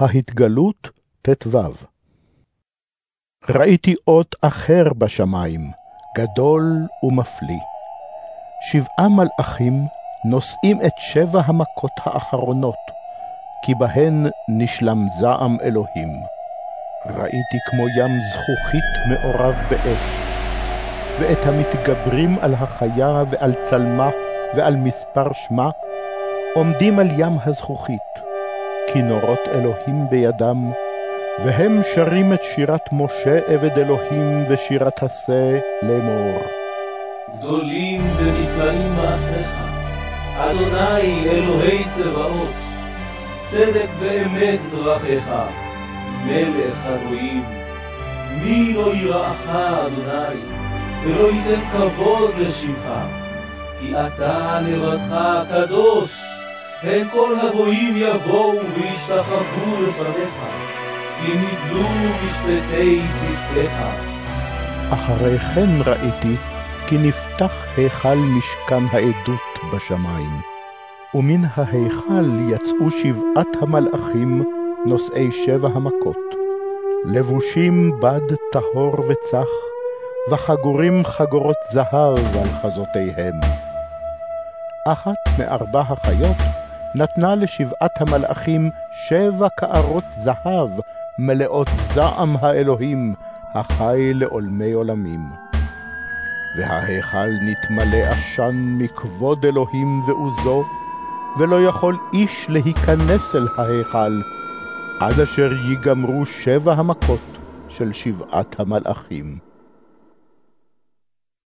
ההתגלות ט"ו ראיתי אות אחר בשמיים, גדול ומפליא. שבעה מלאכים נושאים את שבע המכות האחרונות, כי בהן נשלם זעם אלוהים. ראיתי כמו ים זכוכית מעורב באש, ואת המתגברים על החיה ועל צלמה ועל מספר שמה, עומדים על ים הזכוכית, כינורות אלוהים בידם, והם שרים את שירת משה עבד אלוהים ושירת השא לאמור. גדולים ונפלאים מעשיך, אדוני אלוהי צבאות, צדק ואמת דרכיך, מלך הגויים. מי לא יראך, אדוני, ולא ייתן כבוד לשמך, כי אתה לבדך קדוש. הן כל הגויים יבואו וישתחוו לפניך, כי ניתנו משפטי צדקך. אחרי כן ראיתי כי נפתח היכל משכן העדות בשמיים, ומן ההיכל יצאו שבעת המלאכים נושאי שבע המכות, לבושים בד טהור וצח, וחגורים חגורות זהב על חזותיהם. אחת מארבע החיות נתנה לשבעת המלאכים שבע קערות זהב מלאות זעם האלוהים החי לעולמי עולמים. וההיכל נתמלא עשן מכבוד אלוהים ועוזו, ולא יכול איש להיכנס אל ההיכל, עד אשר ייגמרו שבע המכות של שבעת המלאכים.